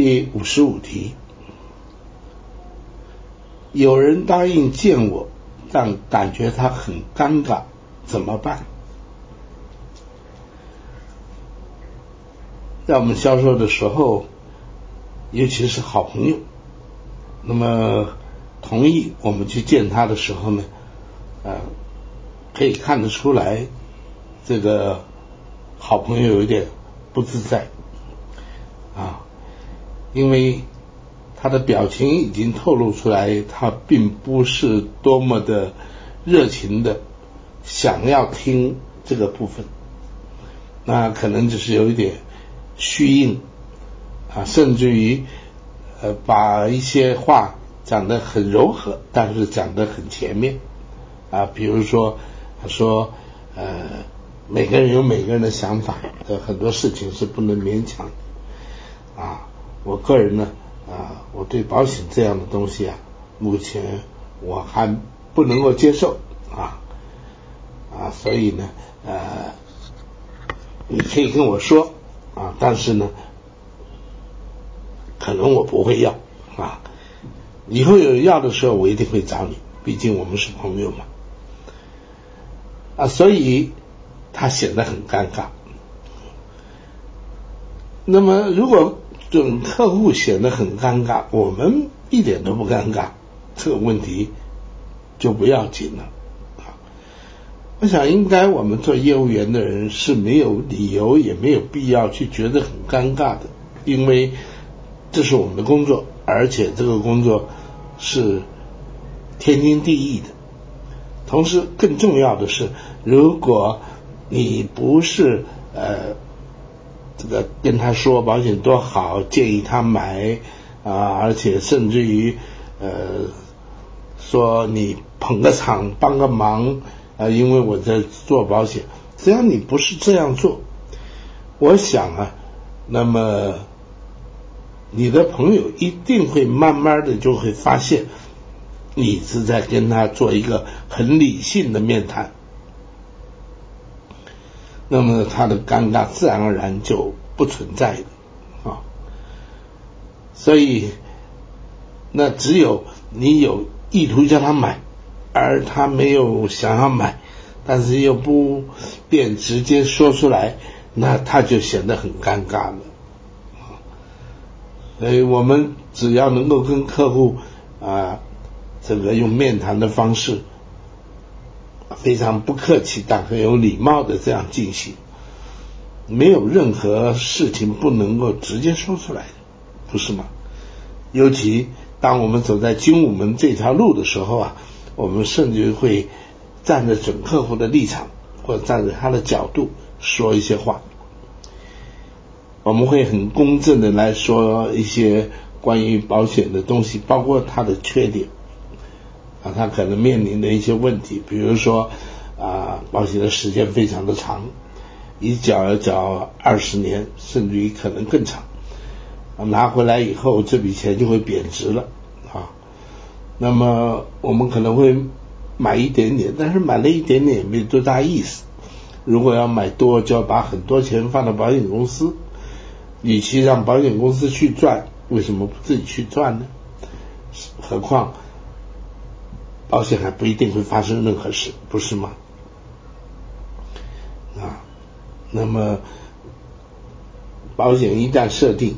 第五十五题，有人答应见我，但感觉他很尴尬，怎么办？在我们销售的时候，尤其是好朋友，那么同意我们去见他的时候呢，呃，可以看得出来，这个好朋友有点不自在。因为他的表情已经透露出来，他并不是多么的热情的想要听这个部分，那可能只是有一点虚应啊，甚至于呃把一些话讲得很柔和，但是讲得很前面啊，比如说他说呃每个人有每个人的想法，呃很多事情是不能勉强啊。我个人呢，啊，我对保险这样的东西啊，目前我还不能够接受啊，啊，所以呢，呃，你可以跟我说啊，但是呢，可能我不会要啊，以后有要的时候，我一定会找你，毕竟我们是朋友嘛，啊，所以他显得很尴尬。那么如果准客户显得很尴尬，我们一点都不尴尬，这个问题就不要紧了啊！我想，应该我们做业务员的人是没有理由，也没有必要去觉得很尴尬的，因为这是我们的工作，而且这个工作是天经地义的。同时，更重要的是，如果你不是呃。这个跟他说保险多好，建议他买啊，而且甚至于呃说你捧个场帮个忙啊，因为我在做保险，只要你不是这样做，我想啊，那么你的朋友一定会慢慢的就会发现你是在跟他做一个很理性的面谈。那么他的尴尬自然而然就不存在了啊，所以那只有你有意图叫他买，而他没有想要买，但是又不便直接说出来，那他就显得很尴尬了啊。所以我们只要能够跟客户啊，这个用面谈的方式。非常不客气，但很有礼貌的这样进行，没有任何事情不能够直接说出来，不是吗？尤其当我们走在精武门这条路的时候啊，我们甚至会站在准客户的立场，或者站在他的角度说一些话，我们会很公正的来说一些关于保险的东西，包括它的缺点。啊，他可能面临的一些问题，比如说啊，保险的时间非常的长，一缴要缴二十年，甚至于可能更长，拿回来以后这笔钱就会贬值了啊。那么我们可能会买一点点，但是买了一点点也没多大意思。如果要买多，就要把很多钱放到保险公司，与其让保险公司去赚，为什么不自己去赚呢？何况。保险还不一定会发生任何事，不是吗？啊，那么保险一旦设定，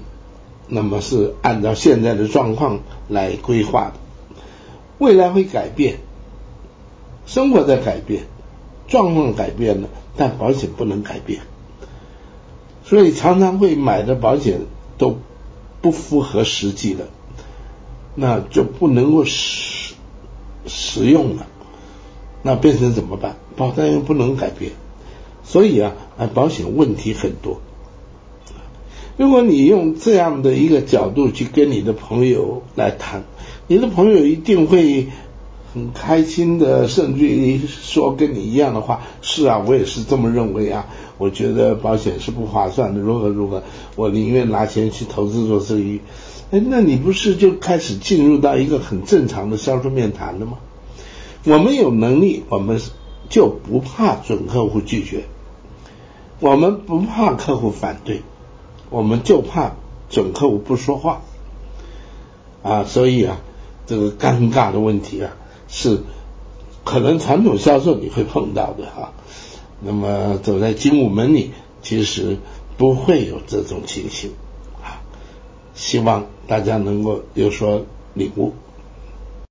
那么是按照现在的状况来规划的，未来会改变，生活在改变，状况改变了，但保险不能改变，所以常常会买的保险都不符合实际的，那就不能够使。实用了，那变成怎么办？保单又不能改变，所以啊，保险问题很多。如果你用这样的一个角度去跟你的朋友来谈，你的朋友一定会很开心的，甚至于说跟你一样的话。是啊，我也是这么认为啊。我觉得保险是不划算的，如何如何，我宁愿拿钱去投资做生意。哎，那你不是就开始进入到一个很正常的销售面谈了吗？我们有能力，我们就不怕准客户拒绝，我们不怕客户反对，我们就怕准客户不说话啊，所以啊，这个尴尬的问题啊，是可能传统销售你会碰到的哈。那么走在精武门里，其实不会有这种情形。希望大家能够有所领悟。